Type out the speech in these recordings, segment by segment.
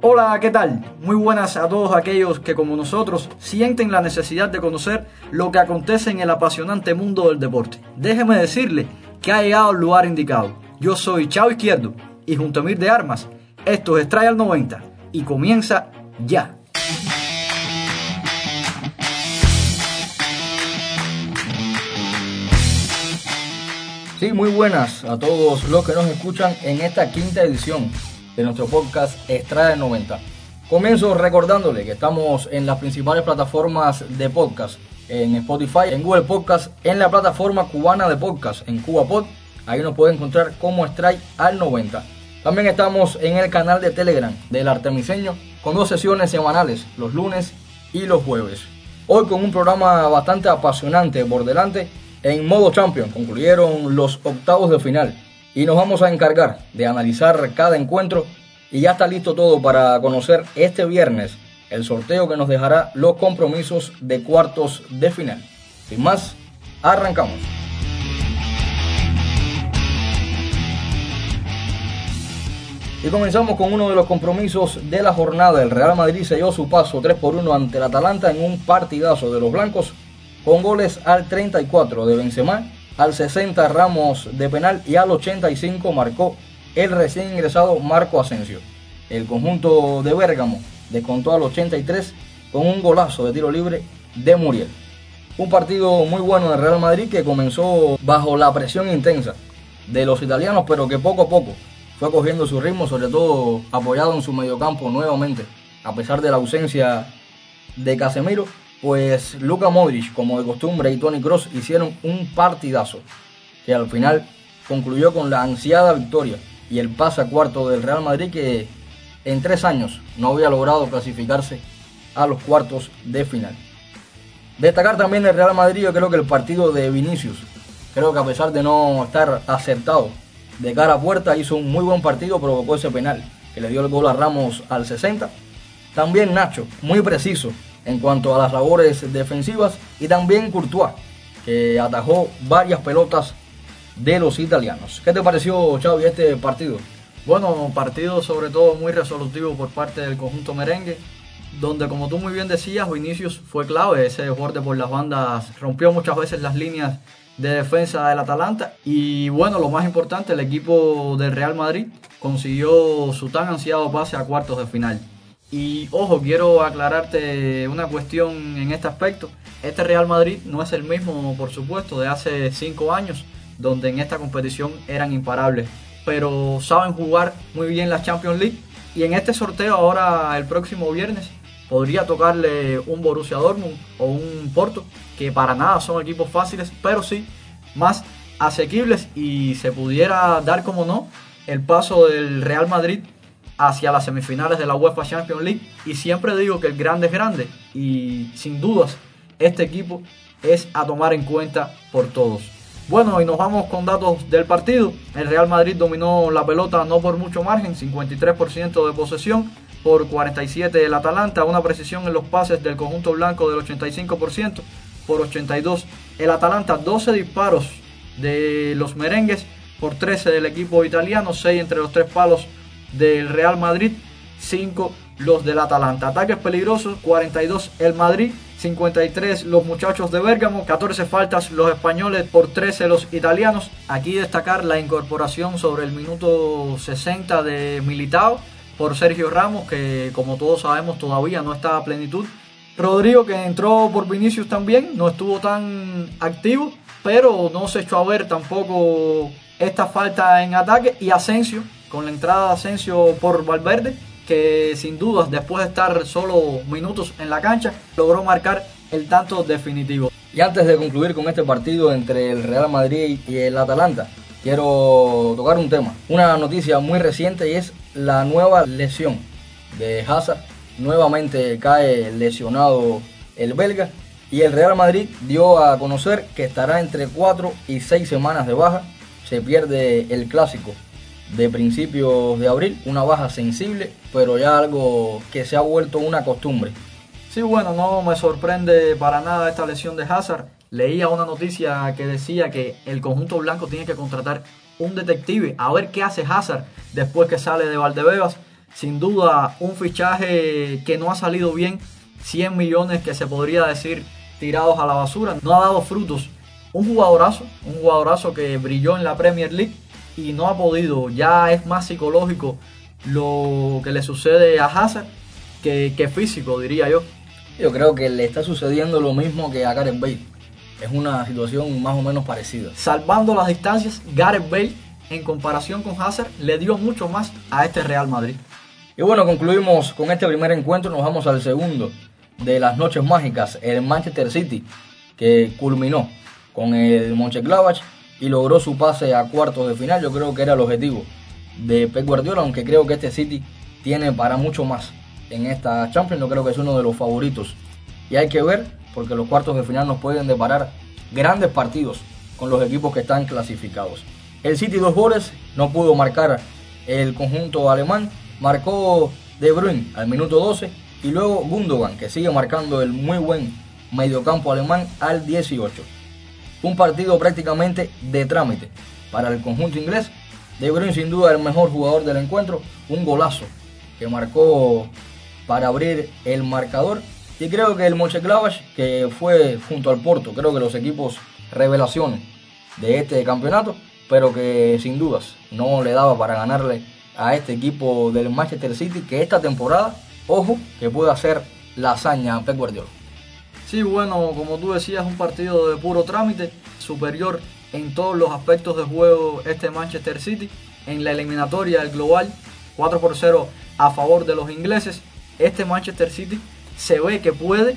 Hola, ¿qué tal? Muy buenas a todos aquellos que como nosotros sienten la necesidad de conocer lo que acontece en el apasionante mundo del deporte. Déjeme decirle que ha llegado al lugar indicado. Yo soy Chavo Izquierdo y junto a Mir de Armas, esto es Extrae al 90 y comienza ya. Sí, muy buenas a todos los que nos escuchan en esta quinta edición de nuestro podcast Extrae 90. Comienzo recordándole que estamos en las principales plataformas de podcast, en Spotify, en Google Podcast, en la plataforma cubana de podcast, en CubaPod. Ahí nos puede encontrar como Extrae al 90. También estamos en el canal de Telegram del Artemiseño con dos sesiones semanales, los lunes y los jueves. Hoy con un programa bastante apasionante por delante en modo champion concluyeron los octavos de final y nos vamos a encargar de analizar cada encuentro y ya está listo todo para conocer este viernes el sorteo que nos dejará los compromisos de cuartos de final. Sin más, arrancamos. Y comenzamos con uno de los compromisos de la jornada. El Real Madrid selló su paso 3 por 1 ante el Atalanta en un partidazo de los blancos con goles al 34 de Benzema, al 60 Ramos de penal y al 85 marcó el recién ingresado Marco Asensio. El conjunto de Bérgamo descontó al 83 con un golazo de tiro libre de Muriel. Un partido muy bueno del Real Madrid que comenzó bajo la presión intensa de los italianos, pero que poco a poco fue cogiendo su ritmo, sobre todo apoyado en su mediocampo nuevamente, a pesar de la ausencia de Casemiro pues Luka Modric, como de costumbre, y Tony Cross hicieron un partidazo que al final concluyó con la ansiada victoria y el pase a cuarto del Real Madrid que en tres años no había logrado clasificarse a los cuartos de final. Destacar también el Real Madrid, yo creo que el partido de Vinicius, creo que a pesar de no estar acertado de cara a puerta, hizo un muy buen partido, provocó ese penal que le dio el gol a Ramos al 60. También Nacho, muy preciso, en cuanto a las labores defensivas y también Courtois, que atajó varias pelotas de los italianos. ¿Qué te pareció, Xavi, este partido? Bueno, partido sobre todo muy resolutivo por parte del conjunto merengue, donde como tú muy bien decías, Vinicius fue clave, ese borde por las bandas rompió muchas veces las líneas de defensa del Atalanta y bueno, lo más importante, el equipo del Real Madrid consiguió su tan ansiado pase a cuartos de final. Y ojo, quiero aclararte una cuestión en este aspecto. Este Real Madrid no es el mismo, por supuesto, de hace cinco años, donde en esta competición eran imparables. Pero saben jugar muy bien la Champions League. Y en este sorteo, ahora el próximo viernes, podría tocarle un Borussia Dortmund o un Porto, que para nada son equipos fáciles, pero sí más asequibles. Y se pudiera dar, como no, el paso del Real Madrid hacia las semifinales de la UEFA Champions League y siempre digo que el grande es grande y sin dudas este equipo es a tomar en cuenta por todos. Bueno, y nos vamos con datos del partido. El Real Madrid dominó la pelota no por mucho margen, 53% de posesión, por 47 el Atalanta, una precisión en los pases del conjunto blanco del 85%, por 82 el Atalanta, 12 disparos de los merengues, por 13 del equipo italiano, 6 entre los tres palos del Real Madrid, 5 los del Atalanta. Ataques peligrosos, 42 el Madrid, 53 los muchachos de Bérgamo, 14 faltas los españoles por 13 los italianos. Aquí destacar la incorporación sobre el minuto 60 de Militao por Sergio Ramos, que como todos sabemos todavía no está a plenitud. Rodrigo que entró por Vinicius también, no estuvo tan activo, pero no se echó a ver tampoco esta falta en ataque. Y Asensio, con la entrada de Asensio por Valverde, que sin dudas después de estar solo minutos en la cancha, logró marcar el tanto definitivo. Y antes de concluir con este partido entre el Real Madrid y el Atalanta, quiero tocar un tema, una noticia muy reciente y es la nueva lesión de Hazard. Nuevamente cae lesionado el belga y el Real Madrid dio a conocer que estará entre 4 y 6 semanas de baja. Se pierde el clásico de principios de abril, una baja sensible, pero ya algo que se ha vuelto una costumbre. Sí, bueno, no me sorprende para nada esta lesión de Hazard. Leía una noticia que decía que el conjunto blanco tiene que contratar un detective a ver qué hace Hazard después que sale de Valdebebas. sin duda un fichaje que no ha salido bien, 100 millones que se podría decir tirados a la basura, no ha dado frutos. Un jugadorazo, un jugadorazo que brilló en la Premier League y no ha podido, ya es más psicológico lo que le sucede a Hazard que, que físico, diría yo. Yo creo que le está sucediendo lo mismo que a Gareth Bale. Es una situación más o menos parecida. Salvando las distancias, Gareth Bale en comparación con Hazard le dio mucho más a este Real Madrid. Y bueno, concluimos con este primer encuentro, nos vamos al segundo de las noches mágicas, el Manchester City, que culminó con el Mönchengladbach y logró su pase a cuartos de final. Yo creo que era el objetivo de Pep Guardiola, aunque creo que este City tiene para mucho más en esta Champions. Yo creo que es uno de los favoritos. Y hay que ver, porque los cuartos de final nos pueden deparar grandes partidos con los equipos que están clasificados. El City dos goles, no pudo marcar el conjunto alemán. Marcó De Bruyne al minuto 12 y luego Gundogan, que sigue marcando el muy buen mediocampo alemán al 18. Un partido prácticamente de trámite para el conjunto inglés. De Bruyne sin duda el mejor jugador del encuentro, un golazo que marcó para abrir el marcador. Y creo que el Mönchengladbach, que fue junto al Porto, creo que los equipos revelaciones de este campeonato, pero que sin dudas no le daba para ganarle a este equipo del Manchester City, que esta temporada, ojo, que puede hacer la hazaña Pep Guardiola. Sí, bueno, como tú decías, un partido de puro trámite, superior en todos los aspectos de juego este Manchester City. En la eliminatoria del global, 4 por 0 a favor de los ingleses. Este Manchester City se ve que puede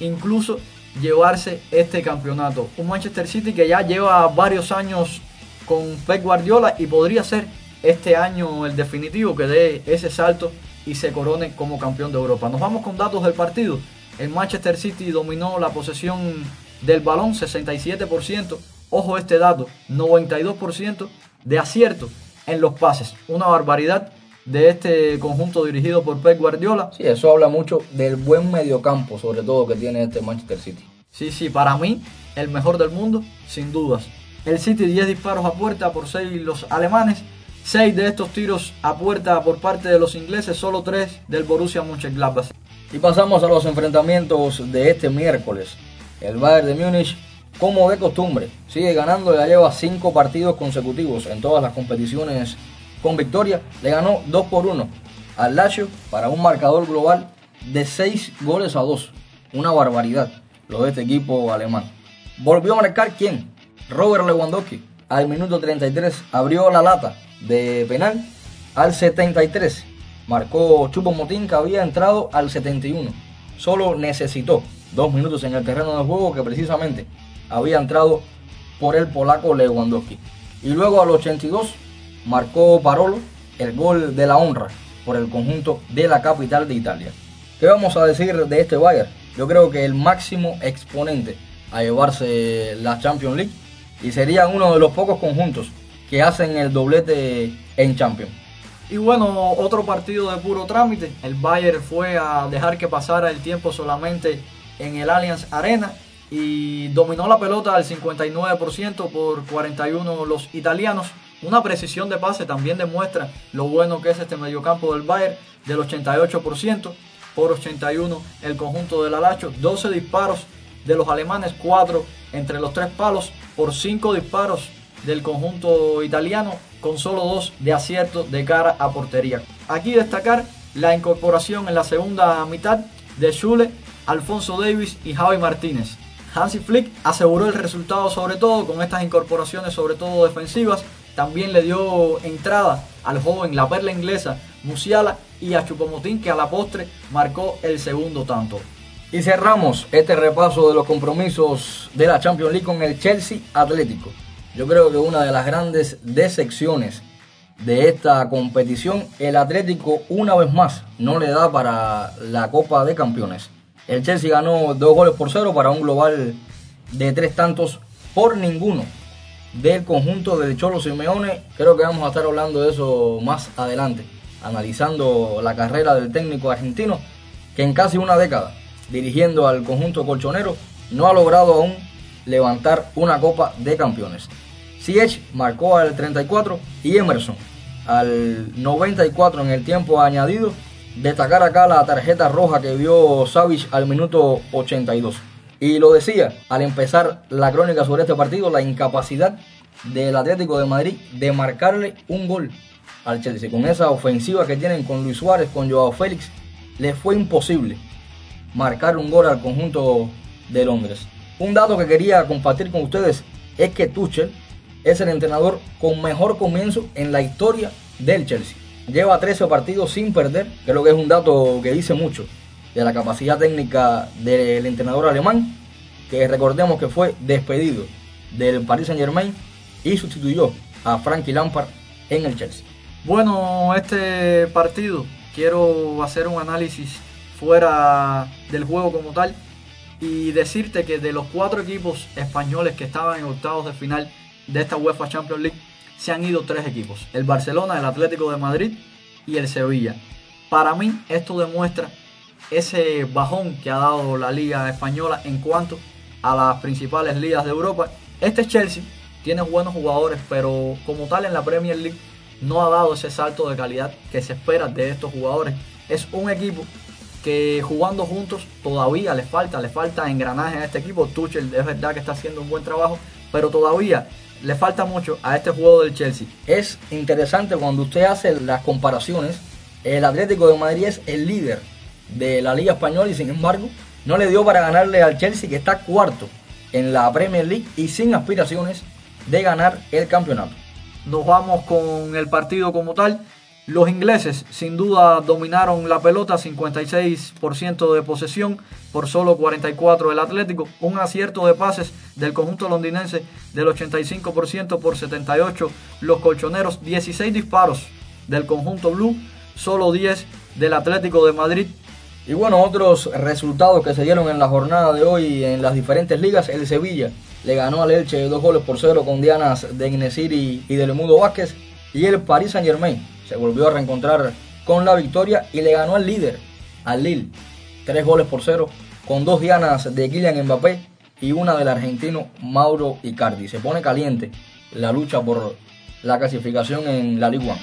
incluso llevarse este campeonato. Un Manchester City que ya lleva varios años con Pep Guardiola y podría ser este año el definitivo que dé ese salto y se corone como campeón de Europa. Nos vamos con datos del partido. El Manchester City dominó la posesión del balón 67%. Ojo este dato, 92% de acierto en los pases. Una barbaridad de este conjunto dirigido por Pep Guardiola. Sí, eso habla mucho del buen mediocampo, sobre todo que tiene este Manchester City. Sí, sí, para mí el mejor del mundo, sin dudas. El City 10 disparos a puerta por 6 los alemanes, 6 de estos tiros a puerta por parte de los ingleses, solo 3 del Borussia Mönchengladbach. Y pasamos a los enfrentamientos de este miércoles. El Bayern de Múnich, como de costumbre, sigue ganando, ya lleva 5 partidos consecutivos en todas las competiciones con victoria. Le ganó 2 por 1 al Lazio para un marcador global de 6 goles a 2. Una barbaridad lo de este equipo alemán. Volvió a marcar quién? Robert Lewandowski. Al minuto 33 abrió la lata de penal. Al 73 marcó Chupo Motín que había entrado al 71. Solo necesitó dos minutos en el terreno de juego que precisamente había entrado por el polaco Lewandowski. Y luego al 82 marcó Parolo el gol de la honra por el conjunto de la capital de Italia. ¿Qué vamos a decir de este Bayern? Yo creo que el máximo exponente a llevarse la Champions League y sería uno de los pocos conjuntos que hacen el doblete en Champions. Y bueno, otro partido de puro trámite. El Bayern fue a dejar que pasara el tiempo solamente en el Allianz Arena y dominó la pelota al 59% por 41 los italianos. Una precisión de pase también demuestra lo bueno que es este mediocampo del Bayern del 88% por 81 el conjunto del Alacho. 12 disparos de los alemanes, 4 entre los tres palos por 5 disparos del conjunto italiano con solo 2 de acierto de cara a portería. Aquí destacar la incorporación en la segunda mitad de Schule, Alfonso Davis y Javi Martínez. Hansi Flick aseguró el resultado sobre todo con estas incorporaciones sobre todo defensivas. También le dio entrada al joven la perla inglesa Musiala y a Chupomotín que a la postre marcó el segundo tanto. Y cerramos este repaso de los compromisos de la Champions League con el Chelsea Atlético. Yo creo que una de las grandes decepciones de esta competición, el Atlético una vez más no le da para la Copa de Campeones. El Chelsea ganó dos goles por cero para un global de tres tantos por ninguno del conjunto del Cholo Simeone. Creo que vamos a estar hablando de eso más adelante, analizando la carrera del técnico argentino que en casi una década dirigiendo al conjunto colchonero no ha logrado aún levantar una copa de campeones. Siech marcó al 34 y Emerson al 94 en el tiempo añadido. Destacar acá la tarjeta roja que vio Savage al minuto 82. Y lo decía al empezar la crónica sobre este partido, la incapacidad del Atlético de Madrid de marcarle un gol al Chelsea. Con esa ofensiva que tienen con Luis Suárez, con Joao Félix, les fue imposible marcar un gol al conjunto de Londres. Un dato que quería compartir con ustedes es que Tuchel es el entrenador con mejor comienzo en la historia del Chelsea. Lleva 13 partidos sin perder, creo que es un dato que dice mucho de la capacidad técnica del entrenador alemán, que recordemos que fue despedido del Paris Saint Germain y sustituyó a Frankie Lampard en el Chelsea. Bueno, este partido quiero hacer un análisis fuera del juego como tal y decirte que de los cuatro equipos españoles que estaban en octavos de final de esta UEFA Champions League se han ido tres equipos, el Barcelona, el Atlético de Madrid y el Sevilla. Para mí esto demuestra ese bajón que ha dado la liga española en cuanto a las principales ligas de Europa. Este Chelsea tiene buenos jugadores, pero como tal en la Premier League no ha dado ese salto de calidad que se espera de estos jugadores. Es un equipo que jugando juntos todavía le falta, le falta engranaje a este equipo. Tuchel es verdad que está haciendo un buen trabajo, pero todavía le falta mucho a este juego del Chelsea. Es interesante cuando usted hace las comparaciones. El Atlético de Madrid es el líder de la Liga Española y sin embargo no le dio para ganarle al Chelsea que está cuarto en la Premier League y sin aspiraciones de ganar el campeonato. Nos vamos con el partido como tal. Los ingleses sin duda dominaron la pelota, 56% de posesión por solo 44 del Atlético, un acierto de pases del conjunto londinense del 85% por 78 los colchoneros, 16 disparos del conjunto blue, solo 10 del Atlético de Madrid. Y bueno, otros resultados que se dieron en la jornada de hoy en las diferentes ligas, el Sevilla le ganó al Elche dos goles por cero con dianas de Inesiri y del Mudo Vázquez. Y el Paris Saint Germain se volvió a reencontrar con la victoria y le ganó al líder, al Lille, tres goles por cero con dos dianas de Kylian Mbappé y una del argentino Mauro Icardi. Se pone caliente la lucha por la clasificación en la Ligue 1.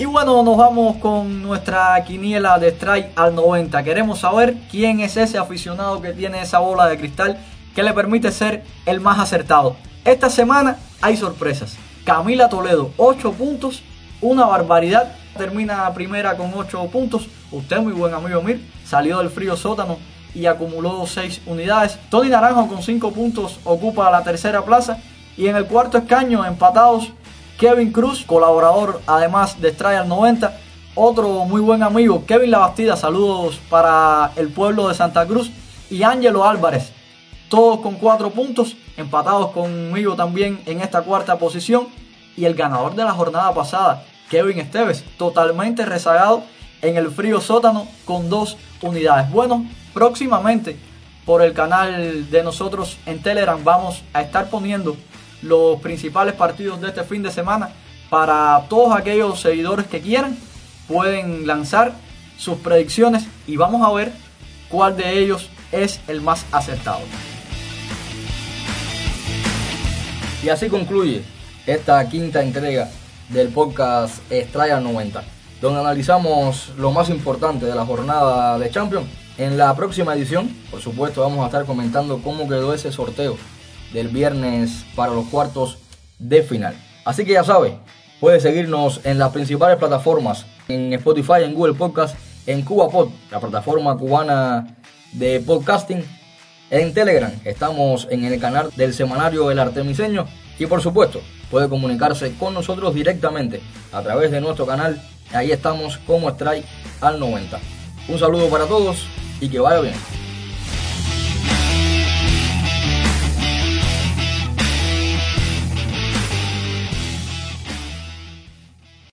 Y bueno, nos vamos con nuestra quiniela de strike al 90. Queremos saber quién es ese aficionado que tiene esa bola de cristal que le permite ser el más acertado. Esta semana hay sorpresas. Camila Toledo, 8 puntos, una barbaridad. Termina primera con 8 puntos. Usted, muy buen amigo Mir, salió del frío sótano y acumuló 6 unidades. Tony Naranjo con 5 puntos ocupa la tercera plaza. Y en el cuarto escaño, empatados, Kevin Cruz, colaborador además de Strike 90. Otro muy buen amigo, Kevin Labastida, saludos para el pueblo de Santa Cruz. Y Ángelo Álvarez, todos con 4 puntos, empatados conmigo también en esta cuarta posición. Y el ganador de la jornada pasada, Kevin Esteves, totalmente rezagado en el frío sótano con 2 unidades. Bueno, próximamente por el canal de nosotros en Telegram vamos a estar poniendo los principales partidos de este fin de semana. Para todos aquellos seguidores que quieran, pueden lanzar sus predicciones y vamos a ver cuál de ellos es el más acertado. Y así concluye esta quinta entrega del podcast Estrella 90, donde analizamos lo más importante de la jornada de Champions. En la próxima edición, por supuesto, vamos a estar comentando cómo quedó ese sorteo del viernes para los cuartos de final. Así que ya sabe, puede seguirnos en las principales plataformas, en Spotify, en Google Podcast, en CubaPod, la plataforma cubana de podcasting, en Telegram, estamos en el canal del semanario El Artemiseño y por supuesto puede comunicarse con nosotros directamente a través de nuestro canal. Ahí estamos como Strike al 90. Un saludo para todos y que vaya bien.